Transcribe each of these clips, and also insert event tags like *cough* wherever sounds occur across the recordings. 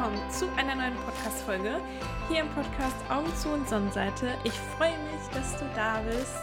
Willkommen zu einer neuen Podcast-Folge hier im Podcast Augen zu und Sonnenseite. Ich freue mich, dass du da bist.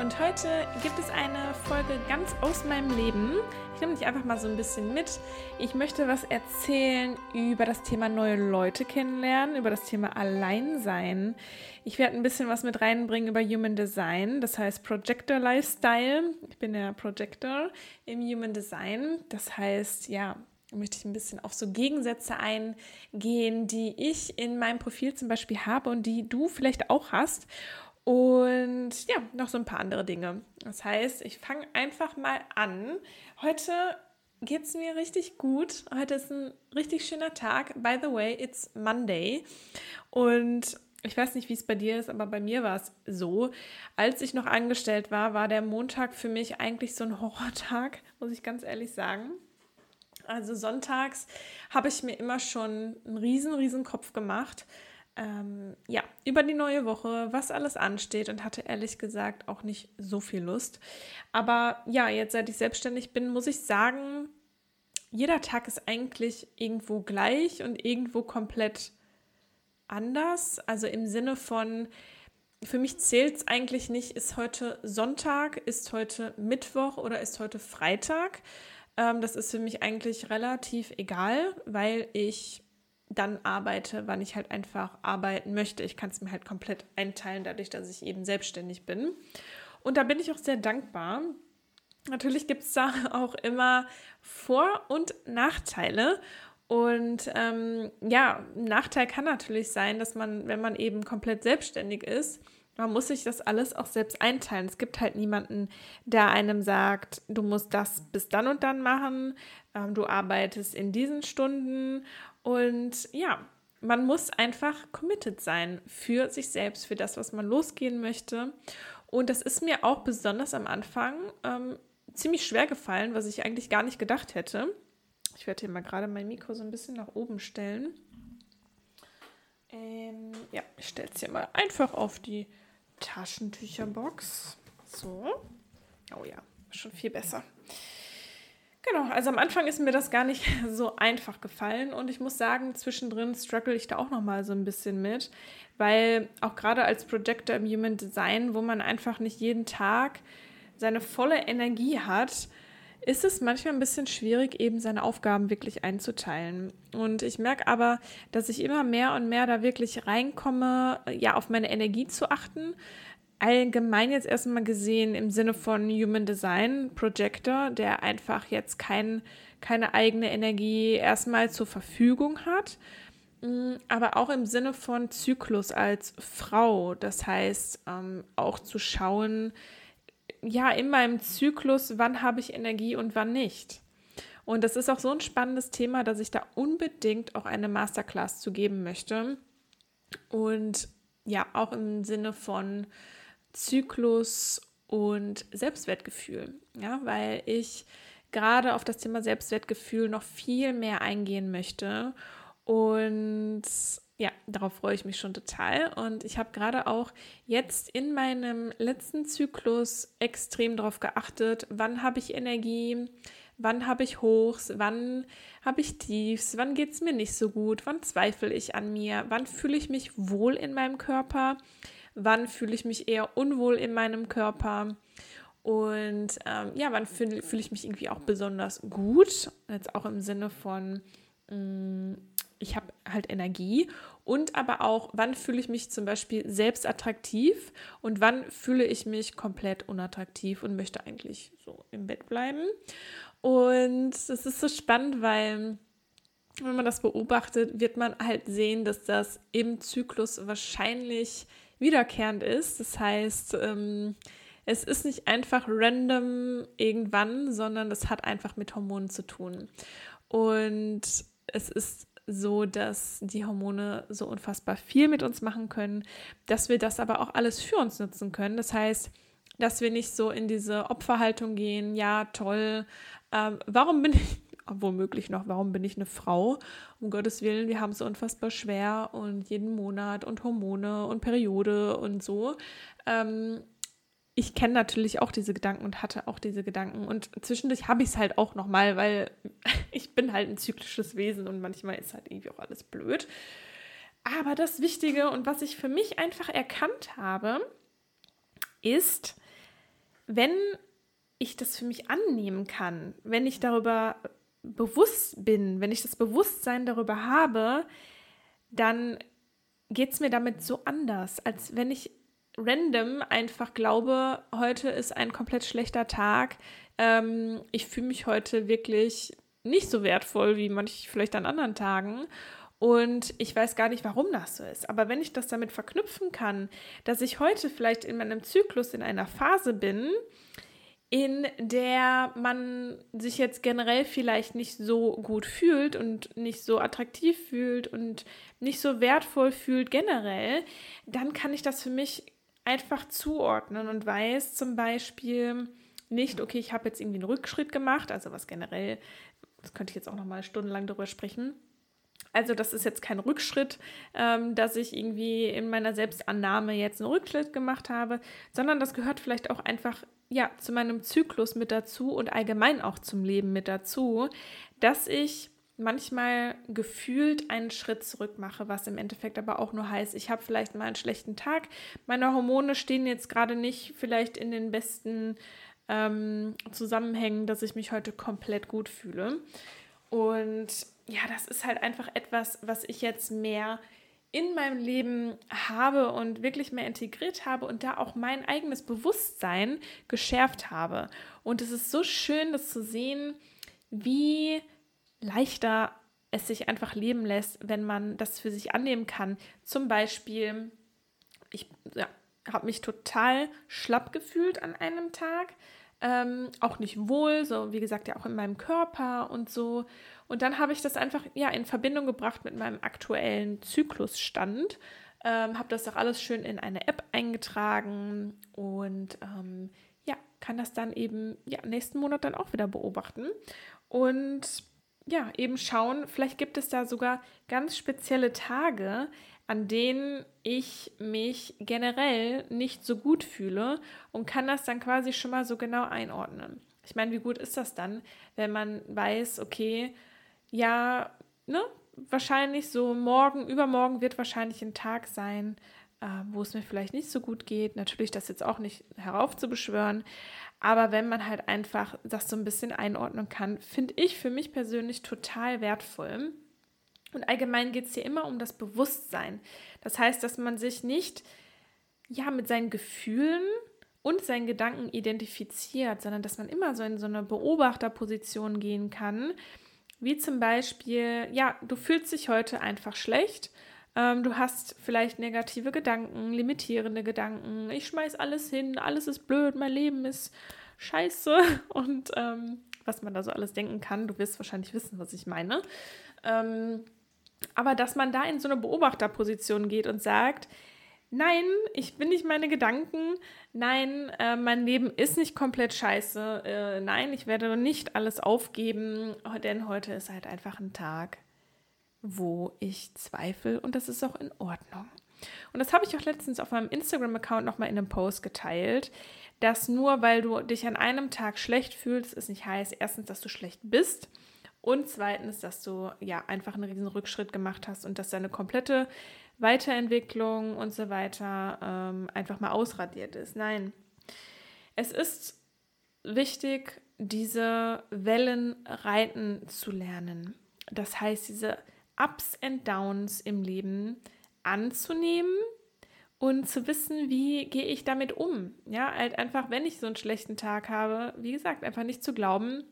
Und heute gibt es eine Folge ganz aus meinem Leben. Ich nehme dich einfach mal so ein bisschen mit. Ich möchte was erzählen über das Thema neue Leute kennenlernen, über das Thema Alleinsein. Ich werde ein bisschen was mit reinbringen über Human Design, das heißt Projector Lifestyle. Ich bin der Projector im Human Design. Das heißt, ja, möchte ich ein bisschen auf so Gegensätze eingehen, die ich in meinem Profil zum Beispiel habe und die du vielleicht auch hast. Und ja, noch so ein paar andere Dinge. Das heißt, ich fange einfach mal an. Heute geht es mir richtig gut. Heute ist ein richtig schöner Tag. By the way, it's Monday. Und ich weiß nicht, wie es bei dir ist, aber bei mir war es so. Als ich noch angestellt war, war der Montag für mich eigentlich so ein Horrortag, muss ich ganz ehrlich sagen. Also sonntags habe ich mir immer schon einen riesen, riesen Kopf gemacht. Ähm, ja, über die neue Woche, was alles ansteht und hatte ehrlich gesagt auch nicht so viel Lust. Aber ja, jetzt seit ich selbstständig bin, muss ich sagen, jeder Tag ist eigentlich irgendwo gleich und irgendwo komplett anders. Also im Sinne von, für mich zählt es eigentlich nicht, ist heute Sonntag, ist heute Mittwoch oder ist heute Freitag. Ähm, das ist für mich eigentlich relativ egal, weil ich dann arbeite, wann ich halt einfach arbeiten möchte. Ich kann es mir halt komplett einteilen, dadurch, dass ich eben selbstständig bin. Und da bin ich auch sehr dankbar. Natürlich gibt es da *laughs* auch immer Vor- und Nachteile. Und ähm, ja, ein Nachteil kann natürlich sein, dass man, wenn man eben komplett selbstständig ist, man muss sich das alles auch selbst einteilen. Es gibt halt niemanden, der einem sagt, du musst das bis dann und dann machen, ähm, du arbeitest in diesen Stunden und ja, man muss einfach committed sein für sich selbst, für das, was man losgehen möchte. Und das ist mir auch besonders am Anfang ähm, ziemlich schwer gefallen, was ich eigentlich gar nicht gedacht hätte. Ich werde hier mal gerade mein Mikro so ein bisschen nach oben stellen. Ähm, ja, ich stelle es hier mal einfach auf die Taschentücherbox. So. Oh ja, schon viel besser. Genau, also am Anfang ist mir das gar nicht *laughs* so einfach gefallen und ich muss sagen, zwischendrin struggle ich da auch noch mal so ein bisschen mit, weil auch gerade als Projector im Human Design, wo man einfach nicht jeden Tag seine volle Energie hat, ist es manchmal ein bisschen schwierig, eben seine Aufgaben wirklich einzuteilen. Und ich merke aber, dass ich immer mehr und mehr da wirklich reinkomme, ja, auf meine Energie zu achten. Allgemein jetzt erstmal gesehen im Sinne von Human Design Projector, der einfach jetzt kein, keine eigene Energie erstmal zur Verfügung hat mm, aber auch im Sinne von Zyklus als Frau. Das heißt, ähm, auch zu schauen, ja, in meinem Zyklus, wann habe ich Energie und wann nicht. Und das ist auch so ein spannendes Thema, dass ich da unbedingt auch eine Masterclass zu geben möchte. Und ja, auch im Sinne von Zyklus und Selbstwertgefühl. Ja, weil ich gerade auf das Thema Selbstwertgefühl noch viel mehr eingehen möchte. Und ja, darauf freue ich mich schon total. Und ich habe gerade auch jetzt in meinem letzten Zyklus extrem darauf geachtet, wann habe ich Energie, wann habe ich Hochs, wann habe ich Tiefs, wann geht es mir nicht so gut, wann zweifle ich an mir, wann fühle ich mich wohl in meinem Körper, wann fühle ich mich eher unwohl in meinem Körper. Und ähm, ja, wann fühle fühl ich mich irgendwie auch besonders gut, jetzt auch im Sinne von, mh, mm, ich habe halt Energie und aber auch, wann fühle ich mich zum Beispiel selbst attraktiv und wann fühle ich mich komplett unattraktiv und möchte eigentlich so im Bett bleiben. Und es ist so spannend, weil wenn man das beobachtet, wird man halt sehen, dass das im Zyklus wahrscheinlich wiederkehrend ist. Das heißt, ähm, es ist nicht einfach random irgendwann, sondern es hat einfach mit Hormonen zu tun. Und es ist so, dass die Hormone so unfassbar viel mit uns machen können, dass wir das aber auch alles für uns nutzen können. Das heißt, dass wir nicht so in diese Opferhaltung gehen, ja, toll, ähm, warum bin ich, *laughs* womöglich noch, warum bin ich eine Frau? Um Gottes Willen, wir haben es so unfassbar schwer und jeden Monat und Hormone und Periode und so. Ähm, ich kenne natürlich auch diese Gedanken und hatte auch diese Gedanken. Und zwischendurch habe ich es halt auch nochmal, weil *laughs* ich bin halt ein zyklisches Wesen und manchmal ist halt irgendwie auch alles blöd. Aber das Wichtige und was ich für mich einfach erkannt habe, ist, wenn ich das für mich annehmen kann, wenn ich darüber bewusst bin, wenn ich das Bewusstsein darüber habe, dann geht es mir damit so anders, als wenn ich random einfach glaube, heute ist ein komplett schlechter Tag. Ähm, ich fühle mich heute wirklich nicht so wertvoll wie manch vielleicht an anderen Tagen. Und ich weiß gar nicht, warum das so ist. Aber wenn ich das damit verknüpfen kann, dass ich heute vielleicht in meinem Zyklus in einer Phase bin, in der man sich jetzt generell vielleicht nicht so gut fühlt und nicht so attraktiv fühlt und nicht so wertvoll fühlt generell, dann kann ich das für mich einfach zuordnen und weiß zum Beispiel nicht, okay, ich habe jetzt irgendwie einen Rückschritt gemacht, also was generell, das könnte ich jetzt auch noch mal stundenlang darüber sprechen, also das ist jetzt kein Rückschritt, ähm, dass ich irgendwie in meiner Selbstannahme jetzt einen Rückschritt gemacht habe, sondern das gehört vielleicht auch einfach ja zu meinem Zyklus mit dazu und allgemein auch zum Leben mit dazu, dass ich manchmal gefühlt einen Schritt zurück mache, was im Endeffekt aber auch nur heißt, ich habe vielleicht mal einen schlechten Tag, meine Hormone stehen jetzt gerade nicht vielleicht in den besten ähm, Zusammenhängen, dass ich mich heute komplett gut fühle. Und ja, das ist halt einfach etwas, was ich jetzt mehr in meinem Leben habe und wirklich mehr integriert habe und da auch mein eigenes Bewusstsein geschärft habe. Und es ist so schön, das zu sehen, wie leichter es sich einfach leben lässt, wenn man das für sich annehmen kann. Zum Beispiel, ich ja, habe mich total schlapp gefühlt an einem Tag, ähm, auch nicht wohl, so wie gesagt ja auch in meinem Körper und so. Und dann habe ich das einfach ja in Verbindung gebracht mit meinem aktuellen Zyklusstand. Ähm, habe das auch alles schön in eine App eingetragen und ähm, ja, kann das dann eben ja, nächsten Monat dann auch wieder beobachten. Und ja, eben schauen, vielleicht gibt es da sogar ganz spezielle Tage, an denen ich mich generell nicht so gut fühle und kann das dann quasi schon mal so genau einordnen. Ich meine, wie gut ist das dann, wenn man weiß, okay, ja, ne, wahrscheinlich so morgen, übermorgen wird wahrscheinlich ein Tag sein, äh, wo es mir vielleicht nicht so gut geht. Natürlich das jetzt auch nicht heraufzubeschwören, aber wenn man halt einfach das so ein bisschen einordnen kann, finde ich für mich persönlich total wertvoll. Und allgemein geht es hier immer um das Bewusstsein. Das heißt, dass man sich nicht ja mit seinen Gefühlen und seinen Gedanken identifiziert, sondern dass man immer so in so eine Beobachterposition gehen kann wie zum Beispiel, ja, du fühlst dich heute einfach schlecht. Ähm, du hast vielleicht negative Gedanken, limitierende Gedanken. Ich schmeiß alles hin, alles ist blöd, mein Leben ist scheiße. *laughs* Und ähm, was man da so alles denken kann, du wirst wahrscheinlich wissen, was ich meine. Ähm, aber dass man da in so eine Beobachterposition geht und sagt, nein, ich bin nicht meine Gedanken, nein, äh, mein Leben ist nicht komplett scheiße, äh, nein, ich werde nicht alles aufgeben, denn heute ist halt einfach ein Tag, wo ich zweifle und das ist auch in Ordnung. Und das habe ich auch letztens auf meinem Instagram-Account nochmal in einem Post geteilt, dass nur weil du dich an einem Tag schlecht fühlst, es nicht heißt, erstens, dass du schlecht bist und zweitens, dass du ja einfach einen riesen Rückschritt gemacht hast und dass deine komplette Weiterentwicklung und so weiter ähm, einfach mal ausradiert ist. Nein, es ist wichtig, diese Wellen reiten zu lernen. Das heißt, diese Ups and Downs im Leben anzunehmen und zu wissen, wie gehe ich damit um. Ja, halt einfach, wenn ich so einen schlechten Tag habe, wie gesagt, einfach nicht zu glauben,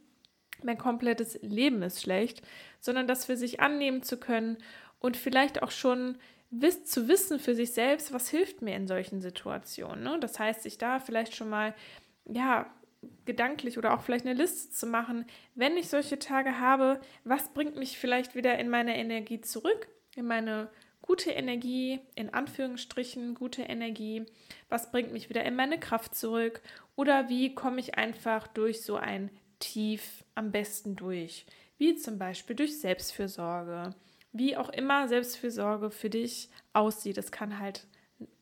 mein komplettes Leben ist schlecht, sondern das für sich annehmen zu können und vielleicht auch schon wiss, zu wissen für sich selbst, was hilft mir in solchen Situationen. Ne? Das heißt, sich da vielleicht schon mal, ja, gedanklich oder auch vielleicht eine Liste zu machen, wenn ich solche Tage habe, was bringt mich vielleicht wieder in meine Energie zurück, in meine gute Energie, in Anführungsstrichen gute Energie, was bringt mich wieder in meine Kraft zurück? Oder wie komme ich einfach durch so ein Tief am besten durch, wie zum Beispiel durch Selbstfürsorge, wie auch immer Selbstfürsorge für dich aussieht. Es kann halt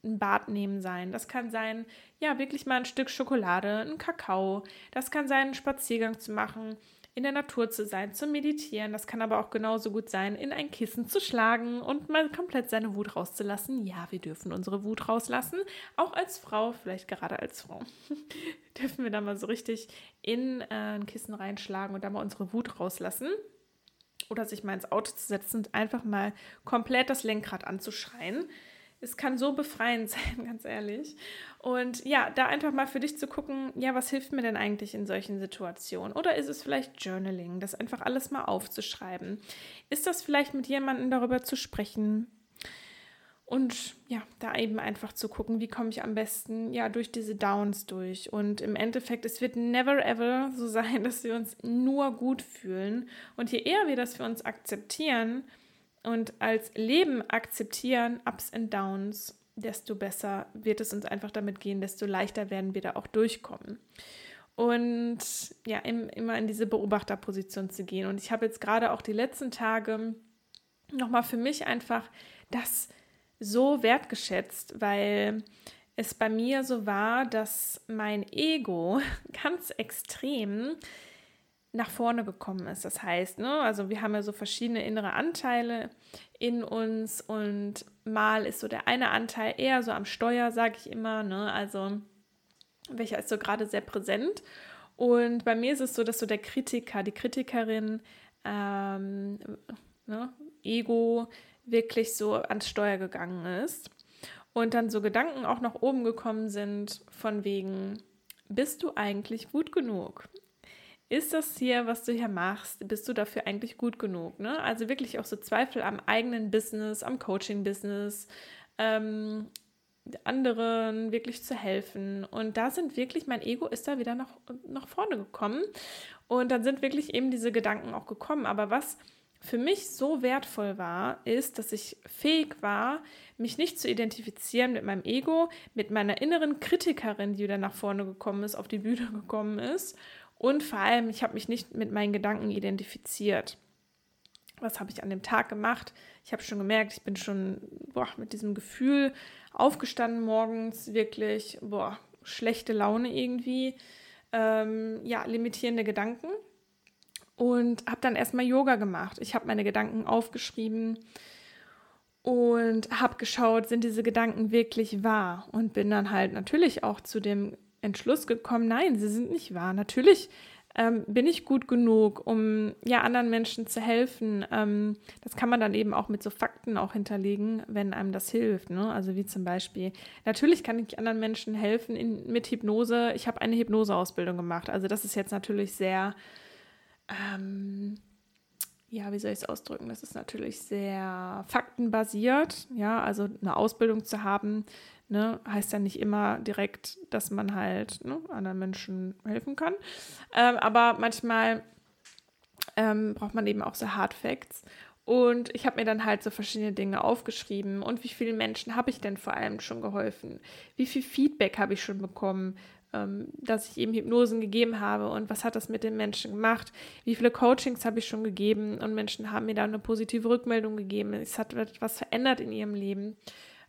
ein Bad nehmen sein. Das kann sein, ja, wirklich mal ein Stück Schokolade, ein Kakao. Das kann sein, einen Spaziergang zu machen, in der Natur zu sein, zu meditieren. Das kann aber auch genauso gut sein, in ein Kissen zu schlagen und mal komplett seine Wut rauszulassen. Ja, wir dürfen unsere Wut rauslassen. Auch als Frau, vielleicht gerade als Frau, *laughs* dürfen wir da mal so richtig in äh, ein Kissen reinschlagen und da mal unsere Wut rauslassen oder sich mal ins Auto zu setzen und einfach mal komplett das Lenkrad anzuschreien. Es kann so befreiend *laughs* sein, ganz ehrlich. Und ja, da einfach mal für dich zu gucken, ja, was hilft mir denn eigentlich in solchen Situationen? Oder ist es vielleicht Journaling, das einfach alles mal aufzuschreiben? Ist das vielleicht mit jemandem darüber zu sprechen? Und ja, da eben einfach zu gucken, wie komme ich am besten ja durch diese Downs durch. Und im Endeffekt, es wird never ever so *laughs* sein, dass wir uns nur gut fühlen. Und je eher wir das für uns akzeptieren und als Leben akzeptieren, Ups und Downs, desto besser wird es uns einfach damit gehen, desto leichter werden wir da auch durchkommen. Und ja, im, immer in diese Beobachterposition zu gehen. Und ich habe jetzt gerade auch die letzten Tage nochmal für mich einfach das so wertgeschätzt, weil es bei mir so war, dass mein Ego *laughs* ganz extrem nach vorne gekommen ist. Das heißt, ne, also wir haben ja so verschiedene innere Anteile in uns und mal ist so der eine Anteil eher so am Steuer, sage ich immer, ne, also welcher ist so gerade sehr präsent. Und bei mir ist es so, dass so der Kritiker, die Kritikerin, ähm, ne, Ego, wirklich so ans Steuer gegangen ist und dann so Gedanken auch nach oben gekommen sind von wegen, bist du eigentlich gut genug? Ist das hier, was du hier machst, bist du dafür eigentlich gut genug? Ne? Also wirklich auch so Zweifel am eigenen Business, am Coaching-Business, ähm, anderen wirklich zu helfen. Und da sind wirklich, mein Ego ist da wieder nach, nach vorne gekommen. Und dann sind wirklich eben diese Gedanken auch gekommen. Aber was für mich so wertvoll war, ist, dass ich fähig war, mich nicht zu identifizieren mit meinem Ego, mit meiner inneren Kritikerin, die wieder nach vorne gekommen ist, auf die Bühne *laughs* gekommen ist. Und vor allem, ich habe mich nicht mit meinen Gedanken identifiziert. Was habe ich an dem Tag gemacht? Ich habe schon gemerkt, ich bin schon boah, mit diesem Gefühl aufgestanden morgens, wirklich boah, schlechte Laune irgendwie, ähm, ja, limitierende Gedanken und habe dann erstmal Yoga gemacht. Ich habe meine Gedanken aufgeschrieben und habe geschaut, sind diese Gedanken wirklich wahr? Und bin dann halt natürlich auch zu dem Entschluss gekommen, nein, sie sind nicht wahr. Natürlich ähm, bin ich gut genug, um ja anderen Menschen zu helfen. Ähm, das kann man dann eben auch mit so Fakten auch hinterlegen, wenn einem das hilft. Ne? Also wie zum Beispiel, natürlich kann ich anderen Menschen helfen in, mit Hypnose. Ich habe eine Hypnoseausbildung gemacht. Also das ist jetzt natürlich sehr ähm, ja, wie soll ich es ausdrücken? Das ist natürlich sehr faktenbasiert. Ja, also eine Ausbildung zu haben, ne, heißt ja nicht immer direkt, dass man halt ne, anderen Menschen helfen kann. Ähm, aber manchmal ähm, braucht man eben auch so Hard Facts. Und ich habe mir dann halt so verschiedene Dinge aufgeschrieben. Und wie vielen Menschen habe ich denn vor allem schon geholfen? Wie viel Feedback habe ich schon bekommen? ähm, dass ich eben Hypnosen gegeben habe und was hat das mit den Menschen gemacht, wie viele Coachings habe ich schon gegeben und Menschen haben mir da eine positive Rückmeldung gegeben, es hat etwas verändert in ihrem Leben.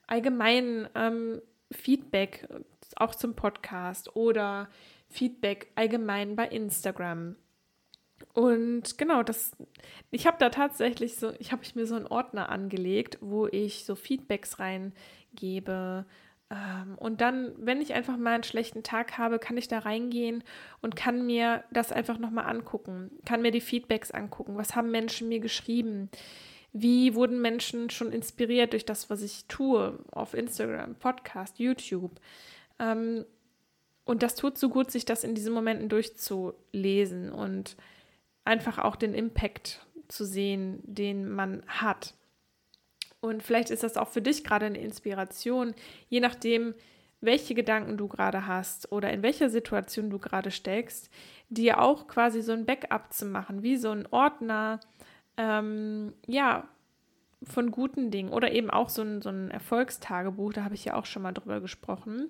Allgemein ähm, Feedback auch zum Podcast oder Feedback allgemein bei Instagram. Und genau, das, ich habe da tatsächlich so, ich habe mir so einen Ordner angelegt, wo ich so Feedbacks reingebe, ähm, und dann, wenn ich einfach mal einen schlechten Tag habe, kann ich da reingehen und kann mir das einfach nochmal angucken, kann mir die Feedbacks angucken. Was haben Menschen mir geschrieben? Wie wurden Menschen schon inspiriert durch das, was ich tue auf Instagram, Podcast, YouTube? Ähm, und das tut so gut, sich das in diesen Momenten durchzulesen und einfach auch den Impact zu sehen, den man hat. Und vielleicht ist das auch für dich gerade eine Inspiration, je nachdem, welche Gedanken du gerade hast oder in welcher Situation du gerade steckst, dir auch quasi so ein Backup zu machen, wie so ein Ordner, ähm, ja, von guten Dingen oder eben auch so ein, so ein Erfolgstagebuch, da habe ich ja auch schon mal drüber gesprochen.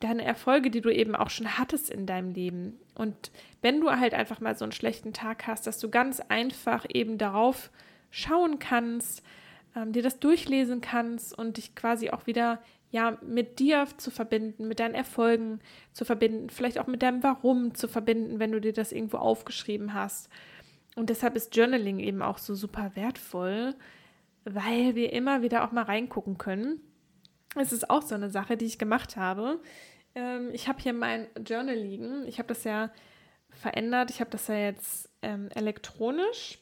Deine Erfolge, die du eben auch schon hattest in deinem Leben. Und wenn du halt einfach mal so einen schlechten Tag hast, dass du ganz einfach eben darauf schauen kannst, ähm, dir das durchlesen kannst und dich quasi auch wieder ja mit dir zu verbinden, mit deinen Erfolgen zu verbinden, vielleicht auch mit deinem Warum zu verbinden, wenn du dir das irgendwo aufgeschrieben hast. Und deshalb ist Journaling eben auch so super wertvoll, weil wir immer wieder auch mal reingucken können. Es ist auch so eine Sache, die ich gemacht habe. Ähm, ich habe hier mein Journal liegen. Ich habe das ja verändert. Ich habe das ja jetzt ähm, elektronisch.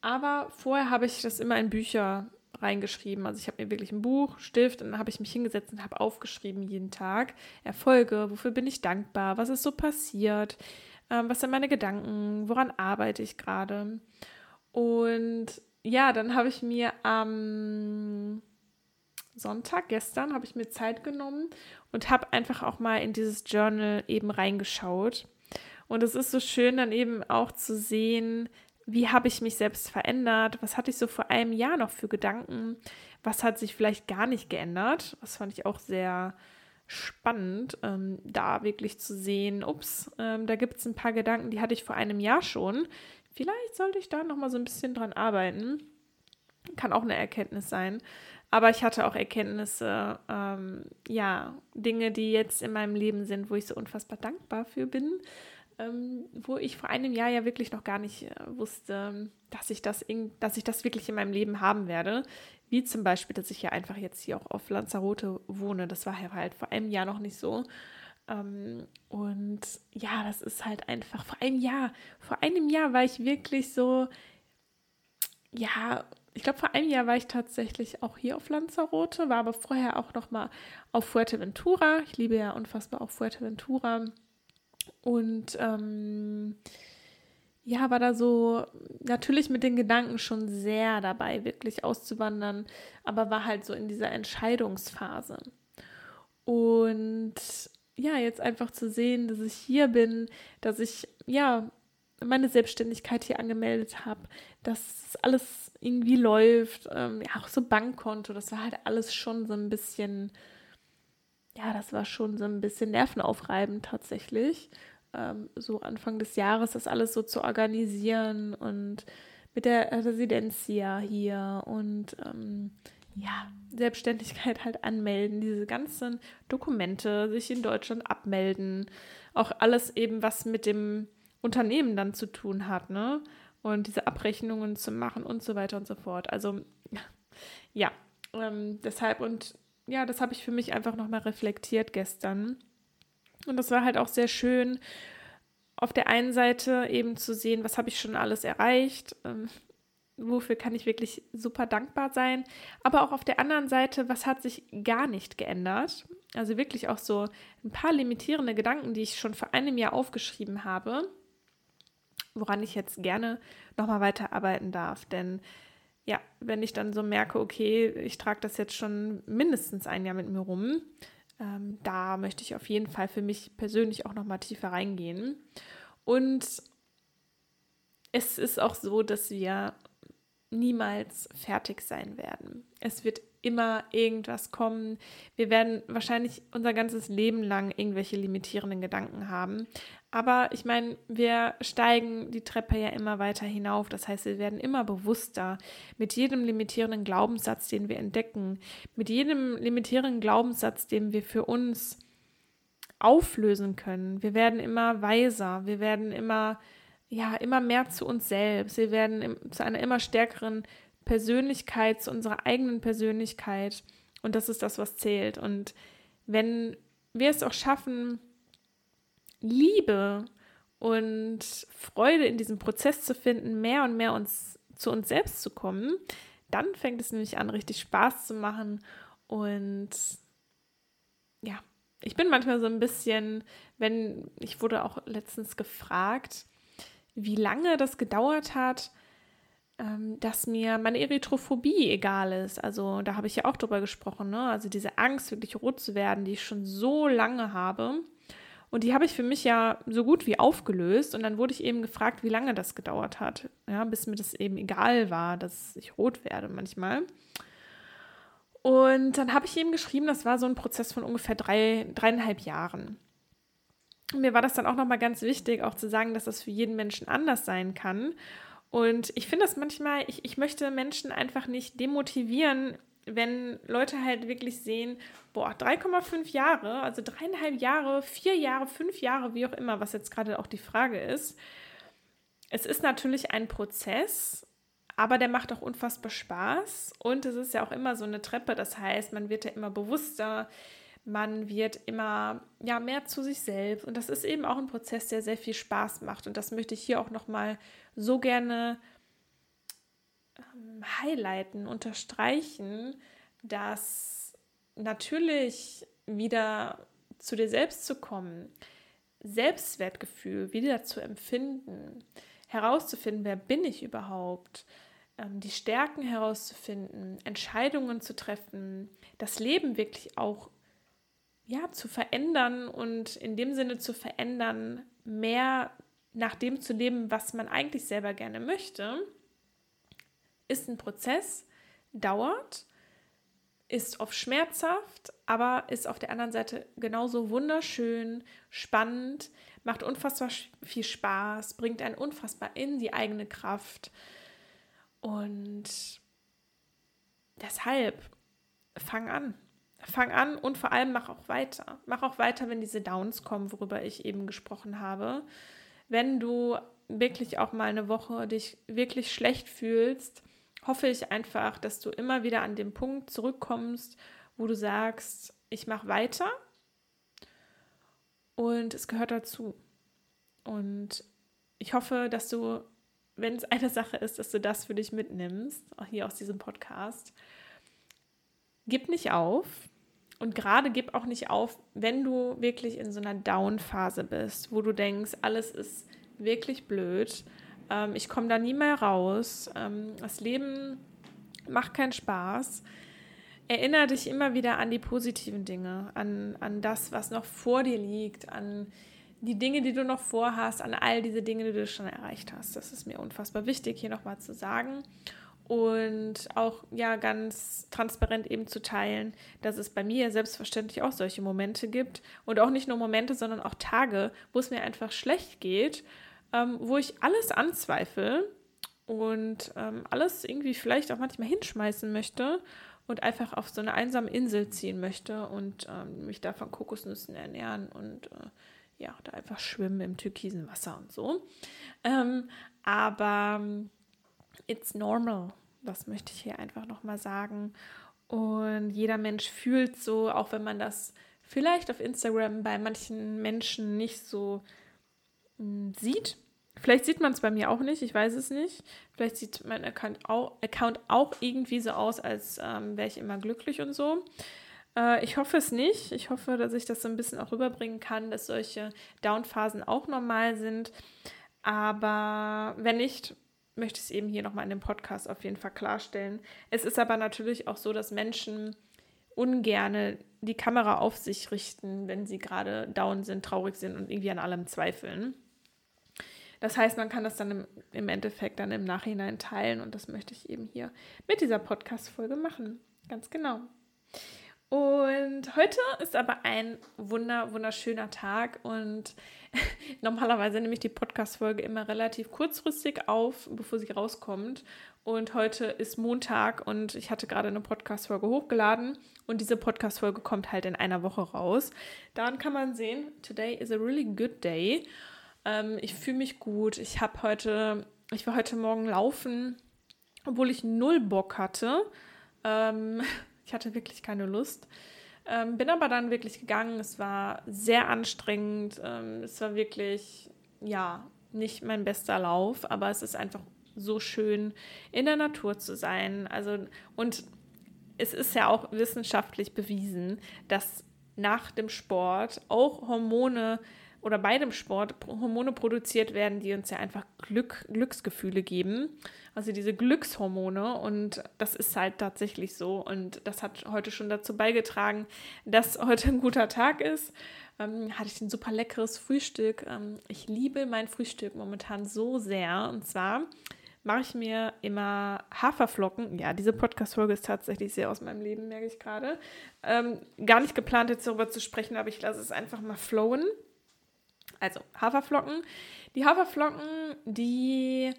Aber vorher habe ich das immer in Bücher reingeschrieben. Also ich habe mir wirklich ein Buch, Stift und dann habe ich mich hingesetzt und habe aufgeschrieben jeden Tag Erfolge, wofür bin ich dankbar, was ist so passiert, ähm, was sind meine Gedanken, woran arbeite ich gerade. Und ja, dann habe ich mir am Sonntag, gestern, habe ich mir Zeit genommen und habe einfach auch mal in dieses Journal eben reingeschaut. Und es ist so schön dann eben auch zu sehen, wie habe ich mich selbst verändert, was hatte ich so vor einem Jahr noch für Gedanken, was hat sich vielleicht gar nicht geändert. Das fand ich auch sehr spannend, ähm, da wirklich zu sehen, ups, ähm, da gibt es ein paar Gedanken, die hatte ich vor einem Jahr schon. Vielleicht sollte ich da noch mal so ein bisschen dran arbeiten. Kann auch eine Erkenntnis sein. Aber ich hatte auch Erkenntnisse, ähm, ja, Dinge, die jetzt in meinem Leben sind, wo ich so unfassbar dankbar für bin ähm, wo ich vor einem Jahr ja wirklich noch gar nicht äh, wusste, dass ich das, in, dass ich das wirklich in meinem Leben haben werde. Wie zum Beispiel, dass ich ja einfach jetzt hier auch auf Lanzarote wohne. Das war ja halt vor einem Jahr noch nicht so. Ähm, und ja, das ist halt einfach vor einem Jahr. Vor einem Jahr war ich wirklich so, ja, ich glaube, vor einem Jahr war ich tatsächlich auch hier auf Lanzarote, war aber vorher auch noch mal auf Fuerteventura. Ich liebe ja unfassbar auch Fuerteventura. Und ähm, ja, war da so natürlich mit den Gedanken schon sehr dabei, wirklich auszuwandern, aber war halt so in dieser Entscheidungsphase. Und ja, jetzt einfach zu sehen, dass ich hier bin, dass ich ja meine Selbstständigkeit hier angemeldet habe, dass alles irgendwie läuft, ähm, ja auch so Bankkonto, das war halt alles schon so ein bisschen, ja, das war schon so ein bisschen nervenaufreibend tatsächlich ähm, so Anfang des Jahres das alles so zu organisieren und mit der Residencia hier und ähm, ja, Selbstständigkeit halt anmelden, diese ganzen Dokumente, sich in Deutschland abmelden, auch alles eben, was mit dem Unternehmen dann zu tun hat, ne? Und diese Abrechnungen zu machen und so weiter und so fort. Also ja, ähm, deshalb und ja, das habe ich für mich einfach nochmal reflektiert gestern und das war halt auch sehr schön, auf der einen Seite eben zu sehen, was habe ich schon alles erreicht, ähm, wofür kann ich wirklich super dankbar sein, aber auch auf der anderen Seite, was hat sich gar nicht geändert. Also wirklich auch so ein paar limitierende Gedanken, die ich schon vor einem Jahr aufgeschrieben habe, woran ich jetzt gerne nochmal weiterarbeiten darf. Denn ja, wenn ich dann so merke, okay, ich trage das jetzt schon mindestens ein Jahr mit mir rum, ähm, da möchte ich auf jeden Fall für mich persönlich auch noch mal tiefer reingehen. Und es ist auch so, dass wir niemals fertig sein werden. Es wird immer irgendwas kommen. Wir werden wahrscheinlich unser ganzes Leben lang irgendwelche limitierenden Gedanken haben. Aber ich meine, wir steigen die Treppe ja immer weiter hinauf. Das heißt, wir werden immer bewusster mit jedem limitierenden Glaubenssatz, den wir entdecken, mit jedem limitierenden Glaubenssatz, den wir für uns auflösen können. Wir werden immer weiser. Wir werden immer ja, immer mehr zu uns selbst. Wir werden zu einer immer stärkeren Persönlichkeit, zu unserer eigenen Persönlichkeit. Und das ist das, was zählt. Und wenn wir es auch schaffen, Liebe und Freude in diesem Prozess zu finden, mehr und mehr uns zu uns selbst zu kommen, dann fängt es nämlich an, richtig Spaß zu machen. Und ja, ich bin manchmal so ein bisschen, wenn, ich wurde auch letztens gefragt, wie lange das gedauert hat, ähm, dass mir meine Erythrophobie egal ist. Also da habe ich ja auch drüber gesprochen, ne? Also diese Angst, wirklich rot zu werden, die ich schon so lange habe. Und die habe ich für mich ja so gut wie aufgelöst. Und dann wurde ich eben gefragt, wie lange das gedauert hat. Ja, bis mir das eben egal war, dass ich rot werde manchmal. Und dann habe ich eben geschrieben, das war so ein Prozess von ungefähr drei, dreieinhalb Jahren mir war das dann auch nochmal ganz wichtig, auch zu sagen, dass das für jeden Menschen anders sein kann. Und ich finde das manchmal, ich, ich möchte Menschen einfach nicht demotivieren, wenn Leute halt wirklich sehen, boah, 3,5 Jahre, also dreieinhalb Jahre, vier Jahre, fünf Jahre, wie auch immer, was jetzt gerade auch die Frage ist. Es ist natürlich ein Prozess, aber der macht auch unfassbar Spaß. Und es ist ja auch immer so eine Treppe, das heißt, man wird ja immer bewusster, man wird immer ja mehr zu sich selbst. Und das ist eben auch ein Prozess, der sehr viel Spaß macht. Und das möchte ich hier auch noch mal so gerne ähm, highlighten, unterstreichen, dass natürlich wieder zu dir selbst zu kommen, Selbstwertgefühl wieder zu empfinden, herauszufinden, wer bin ich überhaupt, ähm, die Stärken herauszufinden, Entscheidungen zu treffen, das Leben wirklich auch ja, zu verändern und in dem Sinne zu verändern, mehr nach dem zu leben, was man eigentlich selber gerne möchte, ist ein Prozess, dauert, ist oft schmerzhaft, aber ist auf der anderen Seite genauso wunderschön, spannend, macht unfassbar viel Spaß, bringt einen unfassbar in die eigene Kraft. Und deshalb fang an. Fang an und vor allem mach auch weiter. Mach auch weiter, wenn diese Downs kommen, worüber ich eben gesprochen habe. Wenn du wirklich auch mal eine Woche dich wirklich schlecht fühlst, hoffe ich einfach, dass du immer wieder an den Punkt zurückkommst, wo du sagst, ich mache weiter und es gehört dazu. Und ich hoffe, dass du, wenn es eine Sache ist, dass du das für dich mitnimmst, auch hier aus diesem Podcast. Gib nicht auf und gerade gib auch nicht auf, wenn du wirklich in so einer Down-Phase bist, wo du denkst, alles ist wirklich blöd, ähm, ich komme da nie mehr raus, ähm, das Leben macht keinen Spaß erinnere dich immer wieder an die positiven Dinge, an, an das, was noch vor dir liegt, an die Dinge, die du noch vorhast, an all diese Dinge, die du schon erreicht hast. Das ist mir unfassbar wichtig, hier nochmal zu sagen. Und auch ja ganz transparent eben zu teilen, dass es bei mir selbstverständlich auch solche Momente gibt. Und auch nicht nur Momente, sondern auch Tage, wo es mir einfach schlecht geht, ähm, wo ich alles anzweifle und ähm, alles irgendwie vielleicht auch manchmal hinschmeißen möchte und einfach auf so eine einsame Insel ziehen möchte und ähm, mich da von Kokosnüssen ernähren und äh, ja, da einfach schwimmen im türkisen Wasser und so. Ähm, aber it's normal, das möchte ich hier einfach nochmal sagen. Und jeder Mensch fühlt so, auch wenn man das vielleicht auf Instagram bei manchen Menschen nicht so hm, sieht, Vielleicht sieht man es bei mir auch nicht, ich weiß es nicht. Vielleicht sieht mein Account auch, Account auch irgendwie so aus, als ähm, wäre ich immer glücklich und so. Äh, ich hoffe es nicht. Ich hoffe, dass ich das so ein bisschen auch rüberbringen kann, dass solche Downphasen auch normal sind. Aber wenn nicht, möchte ich es eben hier nochmal in dem Podcast auf jeden Fall klarstellen. Es ist aber natürlich auch so, dass Menschen ungerne die Kamera auf sich richten, wenn sie gerade down sind, traurig sind und irgendwie an allem zweifeln. Das heißt, man kann das dann im, im Endeffekt dann im Nachhinein teilen und das möchte ich eben hier mit dieser Podcast-Folge machen. Ganz genau. Und heute ist aber ein wunder, wunderschöner Tag und *laughs* normalerweise nehme ich die Podcast-Folge immer relativ kurzfristig auf, bevor sie rauskommt. Und heute ist Montag und ich hatte gerade eine Podcast-Folge hochgeladen und diese Podcast-Folge kommt halt in einer Woche raus. Daran kann man sehen, today is a really good day. Ähm, ich fühle mich gut. Ich habe heute, ich war heute Morgen laufen, obwohl ich null Bock hatte. Ähm, *laughs* ich hatte wirklich keine Lust. Ähm, bin aber dann wirklich gegangen. Es war sehr anstrengend. Ähm, es war wirklich, ja, nicht mein bester Lauf, aber es ist einfach so schön, in der Natur zu sein. Also, und es ist ja auch wissenschaftlich bewiesen, dass nach dem Sport auch Hormone oder bei dem Sport Hormone produziert werden, die uns ja einfach Glück, Glücksgefühle geben. Also diese Glückshormone. Und das ist halt tatsächlich so. Und das hat heute schon dazu beigetragen, dass heute ein guter Tag ist. Ähm, hatte ich ein super leckeres Frühstück. Ähm, ich liebe mein Frühstück momentan so sehr. Und zwar mache ich mir immer Haferflocken. Ja, diese Podcast-Folge ist tatsächlich sehr aus meinem Leben, merke ich gerade. Ähm, gar nicht geplant, jetzt darüber zu sprechen, aber ich lasse es einfach mal flowen. Also Haferflocken. Die Haferflocken, die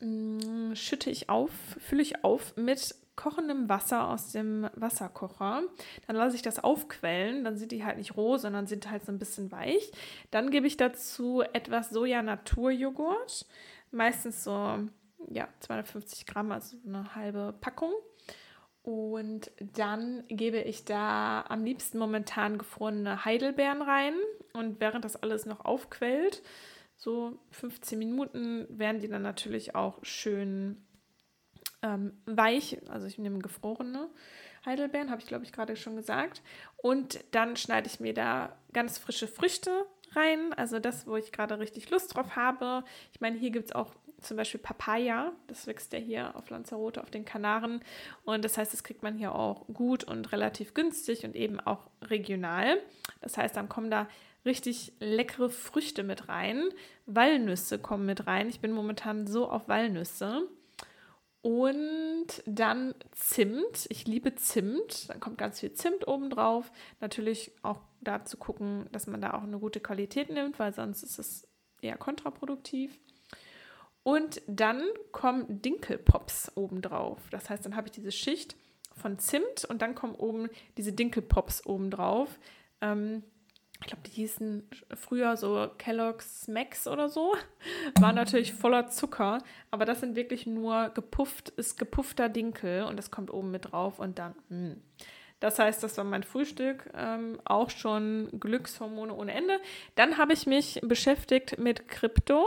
mh, mm, schütte ich auf, fülle ich auf mit kochendem Wasser aus dem Wasserkocher. Dann lasse ich das aufquellen. Dann sind die halt nicht roh, sondern sind halt so ein bisschen weich. Dann gebe ich dazu etwas Soja-Naturjoghurt. Meistens so ja, 250 Gramm, also eine halbe Packung. Und dann gebe ich da am liebsten momentan gefrorene Heidelbeeren rein. Und während das alles noch aufquellt, so 15 Minuten, werden die dann natürlich auch schön ähm, weich. Also ich nehme gefrorene Heidelbeeren, habe ich glaube ich gerade schon gesagt. Und dann schneide ich mir da ganz frische Früchte rein. Also das, wo ich gerade richtig Lust drauf habe. Ich meine, hier gibt es auch zum Beispiel Papaya. Das wächst ja hier auf Lanzarote, auf den Kanaren. Und das heißt, das kriegt man hier auch gut und relativ günstig und eben auch regional. Das heißt, dann kommen da richtig leckere Früchte mit rein. Walnüsse kommen mit rein. Ich bin momentan so auf Walnüsse. Und dann Zimt. Ich liebe Zimt. Dann kommt ganz viel Zimt oben drauf. Natürlich auch da zu gucken, dass man da auch eine gute Qualität nimmt, weil sonst ist es eher kontraproduktiv. Und dann kommen Dinkelpops oben drauf. Das heißt, dann habe ich diese Schicht von Zimt und dann kommen oben diese Dinkelpops oben drauf. Ähm, ich glaube, die hießen früher so Kellogg's Max oder so, *laughs* war natürlich voller Zucker, aber das sind wirklich nur gepufft, ist gepuffter Dinkel und das kommt oben mit drauf und dann, mh. Hm. Das heißt, das war mein Frühstück, ähm, auch schon Glückshormone ohne Ende. Dann habe ich mich beschäftigt mit Krypto.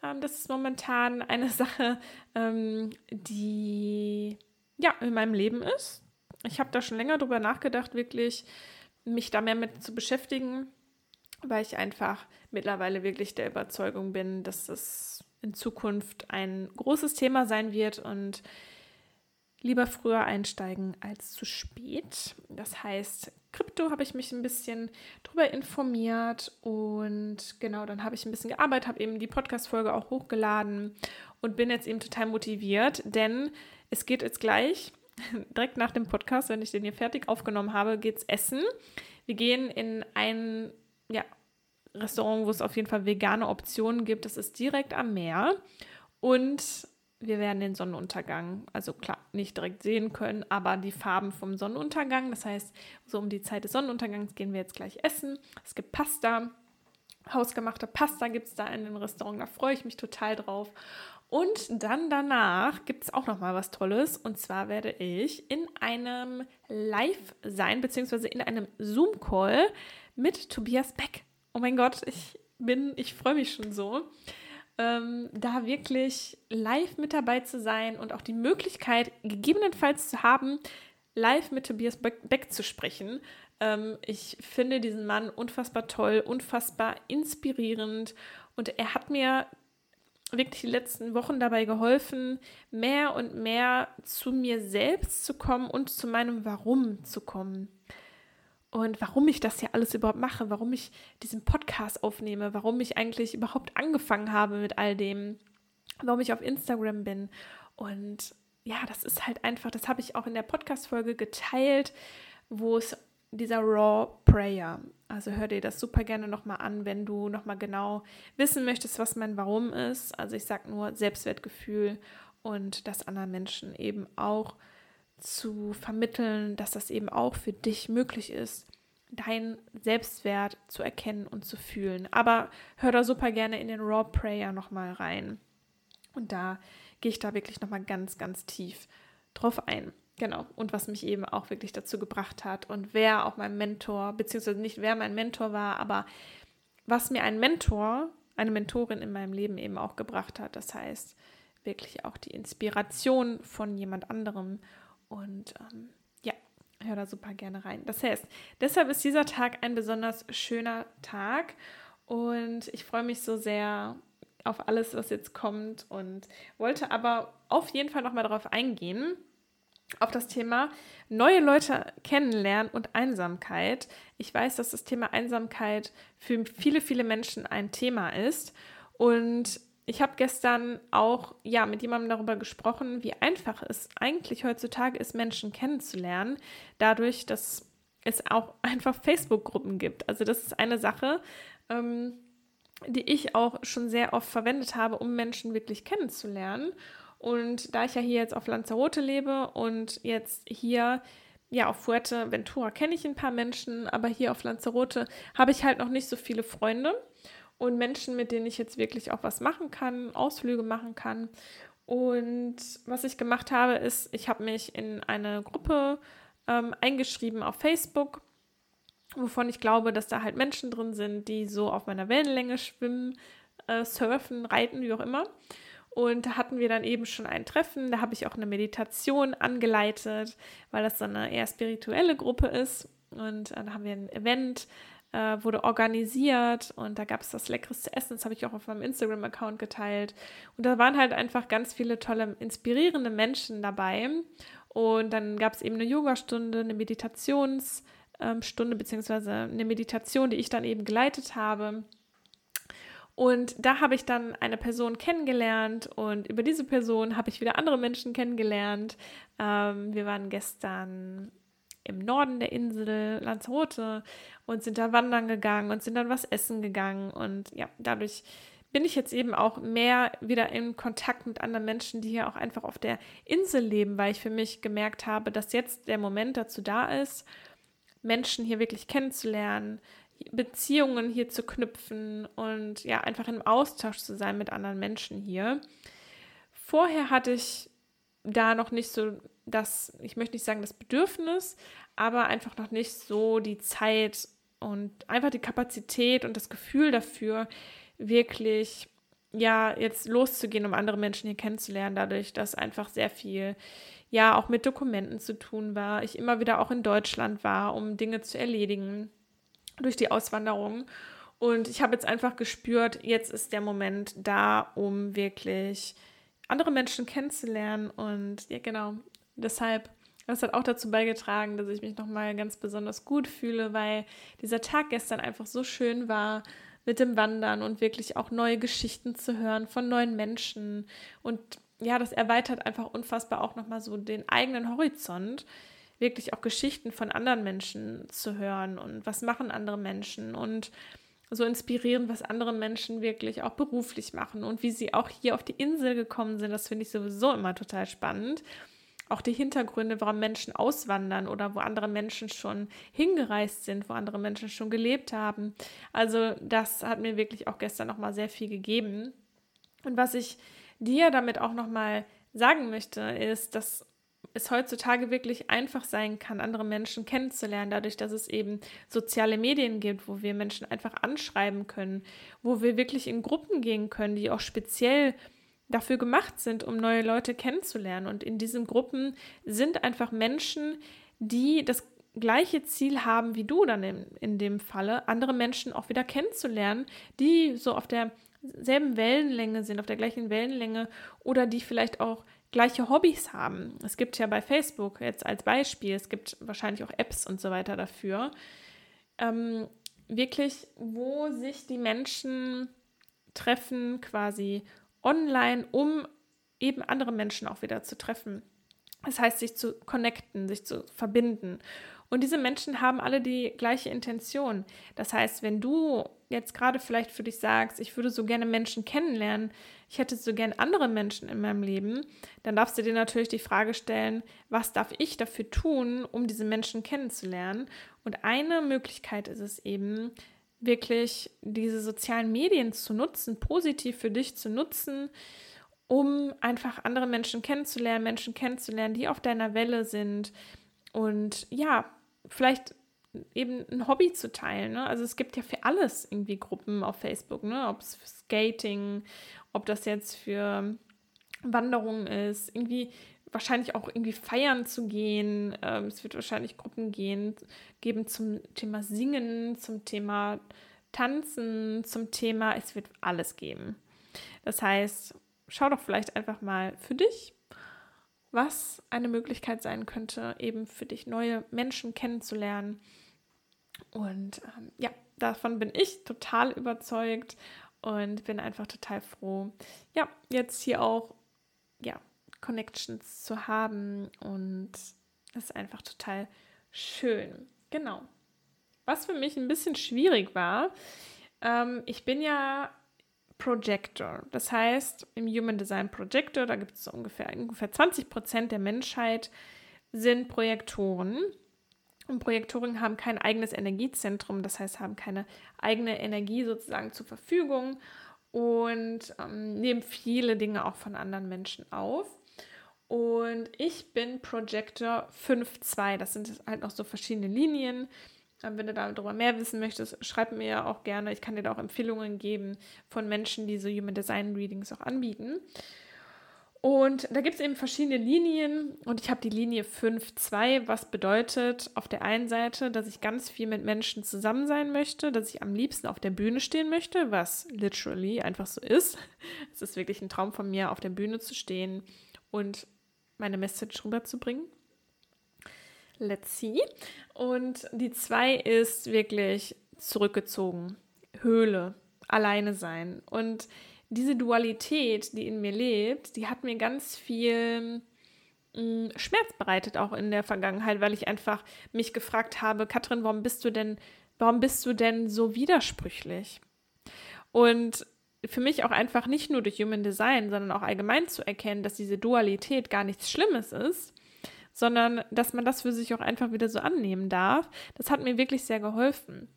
Ähm, das ist momentan eine *laughs* Sache, ähm, die ja in meinem Leben ist. Ich habe da schon länger drüber nachgedacht, wirklich mich da mehr mit zu beschäftigen, weil ich einfach mittlerweile wirklich der Überzeugung bin, dass es in Zukunft ein großes Thema sein wird und lieber früher einsteigen als zu spät. Das heißt, Krypto habe ich mich ein bisschen drüber informiert und genau, dann habe ich ein bisschen gearbeitet, habe eben die Podcast-Folge auch hochgeladen und bin jetzt eben total motiviert, denn es geht jetzt gleich *laughs* direkt nach dem Podcast, wenn ich den hier fertig aufgenommen habe, geht es essen. Wir gehen in ein ja, Restaurant, wo es auf jeden Fall vegane Optionen gibt. Das ist direkt am Meer. Und wir werden den Sonnenuntergang, also klar, nicht direkt sehen können, aber die Farben vom Sonnenuntergang. Das heißt, so um die Zeit des Sonnenuntergangs gehen wir jetzt gleich essen. Es gibt Pasta. Hausgemachte Pasta gibt es da in dem Restaurant. Da freue ich mich total drauf. Und dann danach gibt es auch noch mal was Tolles. Und zwar werde ich in einem Live sein, beziehungsweise in einem Zoom-Call mit Tobias Beck. Oh mein Gott, ich bin, ich freue mich schon so, ähm, da wirklich live mit dabei zu sein und auch die Möglichkeit gegebenenfalls zu haben, live mit Tobias Beck zu sprechen. Ähm, ich finde diesen Mann unfassbar toll, unfassbar inspirierend und er hat mir wirklich die letzten Wochen dabei geholfen, mehr und mehr zu mir selbst zu kommen und zu meinem Warum zu kommen. Und warum ich das hier alles überhaupt mache, warum ich diesen Podcast aufnehme, warum ich eigentlich überhaupt angefangen habe mit all dem, warum ich auf Instagram bin. Und ja, das ist halt einfach, das habe ich auch in der Podcast-Folge geteilt, wo es dieser Raw Prayer. Also hör dir das super gerne nochmal an, wenn du nochmal genau wissen möchtest, was mein Warum ist. Also ich sage nur Selbstwertgefühl und das anderen Menschen eben auch zu vermitteln, dass das eben auch für dich möglich ist, deinen Selbstwert zu erkennen und zu fühlen. Aber hör da super gerne in den Raw Prayer nochmal rein. Und da gehe ich da wirklich nochmal ganz, ganz tief drauf ein. Genau, und was mich eben auch wirklich dazu gebracht hat und wer auch mein Mentor, beziehungsweise nicht wer mein Mentor war, aber was mir ein Mentor, eine Mentorin in meinem Leben eben auch gebracht hat. Das heißt, wirklich auch die Inspiration von jemand anderem. Und ähm, ja, hör da super gerne rein. Das heißt, deshalb ist dieser Tag ein besonders schöner Tag und ich freue mich so sehr auf alles, was jetzt kommt und wollte aber auf jeden Fall nochmal darauf eingehen, auf das Thema neue Leute kennenlernen und Einsamkeit. Ich weiß, dass das Thema Einsamkeit für viele, viele Menschen ein Thema ist. Und ich habe gestern auch ja mit jemandem darüber gesprochen, wie einfach es eigentlich heutzutage ist, Menschen kennenzulernen, dadurch, dass es auch *laughs* einfach Facebook-Gruppen gibt. Also das ist eine Sache. Ähm, die ich auch schon sehr oft verwendet habe, um Menschen wirklich kennenzulernen. Und da ich ja hier jetzt auf Lanzarote lebe und jetzt hier ja, auf Fuerteventura kenne ich ein paar Menschen, aber hier auf Lanzarote habe ich halt noch nicht so viele Freunde und Menschen, mit denen ich jetzt wirklich auch was machen kann, Ausflüge machen kann. Und was ich gemacht habe, ist, ich habe mich in eine Gruppe ähm, eingeschrieben auf Facebook, wovon ich glaube, dass da halt Menschen drin sind, die so auf meiner Wellenlänge schwimmen, äh, surfen, reiten, wie auch immer. Und da hatten wir dann eben schon ein Treffen. Da habe ich auch eine Meditation angeleitet, weil das so eine eher spirituelle Gruppe ist. Und äh, da haben wir ein Event, äh, wurde organisiert und da gab es das leckerste Essen. Das habe ich auch auf meinem Instagram-Account geteilt. Und da waren halt einfach ganz viele tolle, inspirierende Menschen dabei. Und dann gab es eben eine Yogastunde, eine Meditationsstunde, ähm, beziehungsweise eine Meditation, die ich dann eben geleitet habe. Und da habe ich dann eine Person kennengelernt und über diese Person habe ich wieder andere Menschen kennengelernt. Ähm, wir waren gestern im Norden der Insel Lanzarote und sind da wandern gegangen und sind dann was essen gegangen. Und ja, dadurch bin ich jetzt eben auch mehr wieder in Kontakt mit anderen Menschen, die hier auch einfach auf der Insel leben, weil ich für mich gemerkt habe, dass jetzt der Moment dazu da ist, Menschen hier wirklich kennenzulernen, Beziehungen hier zu knüpfen und ja, einfach im Austausch zu sein mit anderen Menschen hier. Vorher hatte ich da noch nicht so das, ich möchte nicht sagen das Bedürfnis, aber einfach noch nicht so die Zeit und einfach die Kapazität und das Gefühl dafür, wirklich ja, jetzt loszugehen, um andere Menschen hier kennenzulernen, dadurch, dass einfach sehr viel ja auch mit Dokumenten zu tun war. Ich immer wieder auch in Deutschland war, um Dinge zu erledigen durch die Auswanderung. Und ich habe jetzt einfach gespürt, jetzt ist der Moment da, um wirklich andere Menschen kennenzulernen. Und ja, genau, deshalb, das hat auch dazu beigetragen, dass ich mich nochmal ganz besonders gut fühle, weil dieser Tag gestern einfach so schön war mit dem Wandern und wirklich auch neue Geschichten zu hören von neuen Menschen. Und ja, das erweitert einfach unfassbar auch nochmal so den eigenen Horizont wirklich auch Geschichten von anderen Menschen zu hören und was machen andere Menschen und so inspirieren, was andere Menschen wirklich auch beruflich machen und wie sie auch hier auf die Insel gekommen sind. Das finde ich sowieso immer total spannend. Auch die Hintergründe, warum Menschen auswandern oder wo andere Menschen schon hingereist sind, wo andere Menschen schon gelebt haben. Also das hat mir wirklich auch gestern nochmal sehr viel gegeben. Und was ich dir damit auch nochmal sagen möchte, ist, dass es heutzutage wirklich einfach sein kann, andere Menschen kennenzulernen, dadurch, dass es eben soziale Medien gibt, wo wir Menschen einfach anschreiben können, wo wir wirklich in Gruppen gehen können, die auch speziell dafür gemacht sind, um neue Leute kennenzulernen. Und in diesen Gruppen sind einfach Menschen, die das gleiche Ziel haben wie du dann in, in dem Falle, andere Menschen auch wieder kennenzulernen, die so auf derselben Wellenlänge sind, auf der gleichen Wellenlänge oder die vielleicht auch gleiche Hobbys haben. Es gibt ja bei Facebook jetzt als Beispiel, es gibt wahrscheinlich auch Apps und so weiter dafür, ähm, wirklich, wo sich die Menschen treffen, quasi online, um eben andere Menschen auch wieder zu treffen. Das heißt, sich zu connecten, sich zu verbinden. Und diese Menschen haben alle die gleiche Intention. Das heißt, wenn du jetzt gerade vielleicht für dich sagst, ich würde so gerne Menschen kennenlernen, ich hätte so gerne andere Menschen in meinem Leben, dann darfst du dir natürlich die Frage stellen, was darf ich dafür tun, um diese Menschen kennenzulernen? Und eine Möglichkeit ist es eben, wirklich diese sozialen Medien zu nutzen, positiv für dich zu nutzen, um einfach andere Menschen kennenzulernen, Menschen kennenzulernen, die auf deiner Welle sind und ja, vielleicht eben ein Hobby zu teilen. Ne? Also es gibt ja für alles irgendwie Gruppen auf Facebook, ne? ob es für Skating, ob das jetzt für Wanderungen ist, irgendwie wahrscheinlich auch irgendwie feiern zu gehen. Ähm, es wird wahrscheinlich Gruppen gehen, geben zum Thema Singen, zum Thema Tanzen, zum Thema, es wird alles geben. Das heißt, schau doch vielleicht einfach mal für dich, was eine Möglichkeit sein könnte, eben für dich neue Menschen kennenzulernen. Und ähm, ja, davon bin ich total überzeugt und bin einfach total froh, ja, jetzt hier auch, ja, Connections zu haben und das ist einfach total schön. Genau. Was für mich ein bisschen schwierig war, ähm, ich bin ja Projector. Das heißt, im Human Design Projector, da gibt es ungefähr, ungefähr 20 Prozent der Menschheit sind Projektoren. Und Projektoren haben kein eigenes Energiezentrum, das heißt, haben keine eigene Energie sozusagen zur Verfügung und ähm, nehmen viele Dinge auch von anderen Menschen auf. Und ich bin Projector 5.2. Das sind halt noch so verschiedene Linien. Wenn du darüber mehr wissen möchtest, schreib mir auch gerne. Ich kann dir da auch Empfehlungen geben von Menschen, die so Human Design Readings auch anbieten. Und da gibt es eben verschiedene Linien und ich habe die Linie 5.2, was bedeutet auf der einen Seite, dass ich ganz viel mit Menschen zusammen sein möchte, dass ich am liebsten auf der Bühne stehen möchte, was literally einfach so ist. *laughs* Es ist wirklich ein Traum von mir, auf der Bühne zu stehen und meine Message rüberzubringen. Let's see. Und die 2 ist wirklich zurückgezogen, Höhle, alleine sein und diese Dualität, die in mir lebt, die hat mir ganz viel mh, mm, Schmerz bereitet, auch in der Vergangenheit, weil ich einfach mich gefragt habe, Katrin, warum bist du denn, warum bist du denn so widersprüchlich? Und für mich auch einfach nicht nur durch Human Design, sondern auch allgemein zu erkennen, dass diese Dualität gar nichts Schlimmes ist, sondern dass man das für sich auch einfach wieder so annehmen darf, das hat mir wirklich sehr geholfen.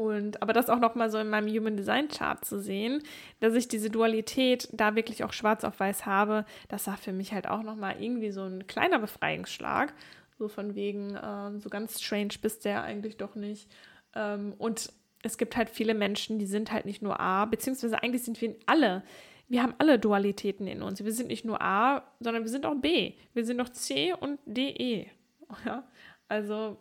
Und aber das auch noch mal so in meinem Human Design Chart zu sehen, dass ich diese Dualität da wirklich auch schwarz auf weiß habe, das war für mich halt auch noch mal irgendwie so ein kleiner Befreiungsschlag, so von wegen ähm, so ganz strange bist der eigentlich doch nicht. Ähm, und es gibt halt viele Menschen, die sind halt nicht nur A, beziehungsweise eigentlich sind wir alle. Wir haben alle Dualitäten in uns. Wir sind nicht nur A, sondern wir sind auch B. Wir sind auch C und DE. *laughs* Ja? Also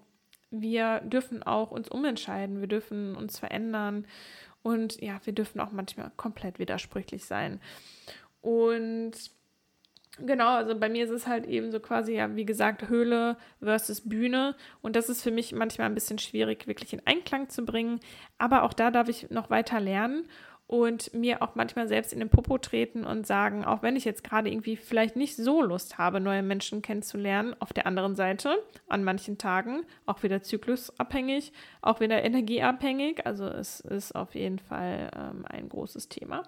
wir dürfen auch uns umentscheiden, wir dürfen uns verändern und ja, wir dürfen auch manchmal komplett widersprüchlich sein. Und genau, also bei mir ist es halt eben so quasi, ja, wie gesagt, Höhle versus Bühne. Und das ist für mich manchmal ein bisschen schwierig, wirklich in Einklang zu bringen. Aber auch da darf ich noch weiter lernen und mir auch manchmal selbst in den Popo treten und sagen, auch wenn ich jetzt gerade irgendwie vielleicht nicht so Lust habe, neue Menschen kennenzulernen, auf der anderen Seite, an manchen Tagen, auch wieder zyklusabhängig, auch wieder energieabhängig, also es ist auf jeden Fall ähm, ein großes Thema.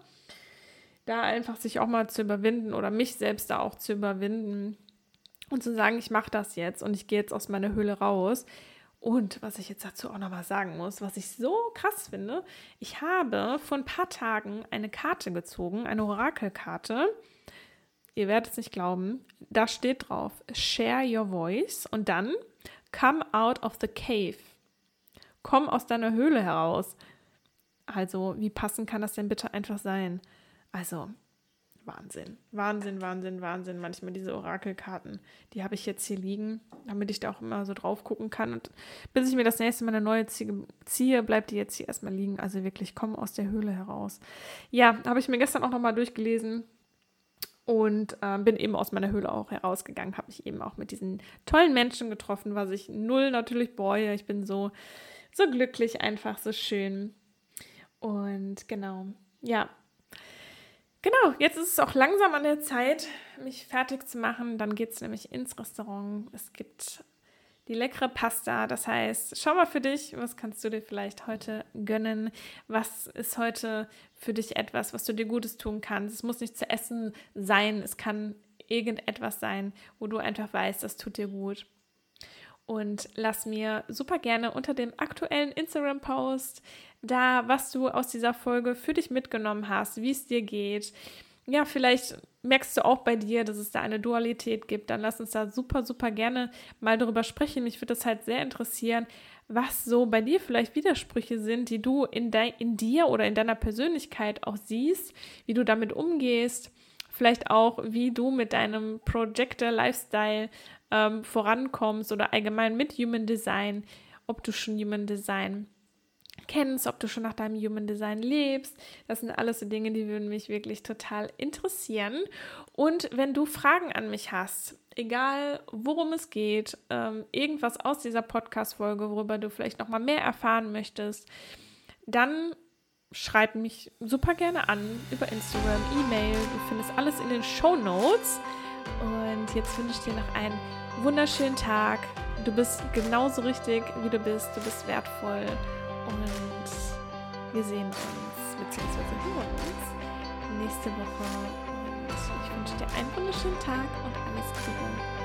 Da einfach sich auch mal zu überwinden oder mich selbst da auch zu überwinden und zu sagen, ich mache das jetzt und ich gehe jetzt aus meiner Höhle raus, und was ich jetzt dazu auch noch mal sagen muss, was ich so krass finde, ich habe vor ein paar Tagen eine Karte gezogen, eine Orakelkarte. Ihr werdet es nicht glauben. Da steht drauf: Share your voice und dann Come out of the cave. Komm aus deiner Höhle heraus. Also, wie passend kann das denn bitte einfach sein? Also, Wahnsinn. Wahnsinn, Wahnsinn, Wahnsinn. Manchmal diese Orakelkarten, die habe ich jetzt hier liegen, damit ich da auch immer so drauf gucken kann. Und bis ich mir das nächste Mal eine neue ziehe, bleibt die jetzt hier erstmal liegen. Also wirklich, komm aus der Höhle heraus. Ja, habe ich mir gestern auch nochmal durchgelesen und äh, bin eben aus meiner Höhle auch herausgegangen. Habe mich eben auch mit diesen tollen Menschen getroffen, was ich null natürlich bereue. Ich bin so, so glücklich, einfach so schön. Und genau, ja, Genau, jetzt ist es auch langsam an der Zeit, mich fertig zu machen. Dann geht es nämlich ins Restaurant. Es gibt die leckere Pasta. Das heißt, schau mal für dich, was kannst du dir vielleicht heute gönnen? Was ist heute für dich etwas, was du dir Gutes tun kannst? Es muss nicht zu essen sein, es kann irgendetwas sein, wo du einfach weißt, das tut dir gut. Und lass mir super gerne unter dem aktuellen Instagram-Post da, was du aus dieser Folge für dich mitgenommen hast, wie es dir geht. Ja, vielleicht merkst du auch bei dir, dass es da eine Dualität gibt. Dann lass uns da super, super gerne mal darüber sprechen. Mich würde das halt sehr interessieren, was so bei dir vielleicht Widersprüche sind, die du in, de in dir oder in deiner Persönlichkeit auch siehst, wie du damit umgehst. Vielleicht auch, wie du mit deinem Projector-Lifestyle ähm, vorankommst oder allgemein mit Human Design, ob du schon Human Design kennst, ob du schon nach deinem Human Design lebst. Das sind alles so Dinge, die würden mich wirklich total interessieren. Und wenn du Fragen an mich hast, egal worum es geht, ähm, irgendwas aus dieser Podcast-Folge, worüber du vielleicht noch mal mehr erfahren möchtest, dann schreib mich super gerne an über Instagram, E-Mail. Du findest alles in den Show Notes. Und jetzt wünsche ich dir noch einen wunderschönen Tag. Du bist genauso richtig, wie du bist. Du bist wertvoll. Und Wir sehen uns, beziehungsweise hören uns nächste Woche. Und ich wünsche dir einen wunderschönen Tag und alles Gute.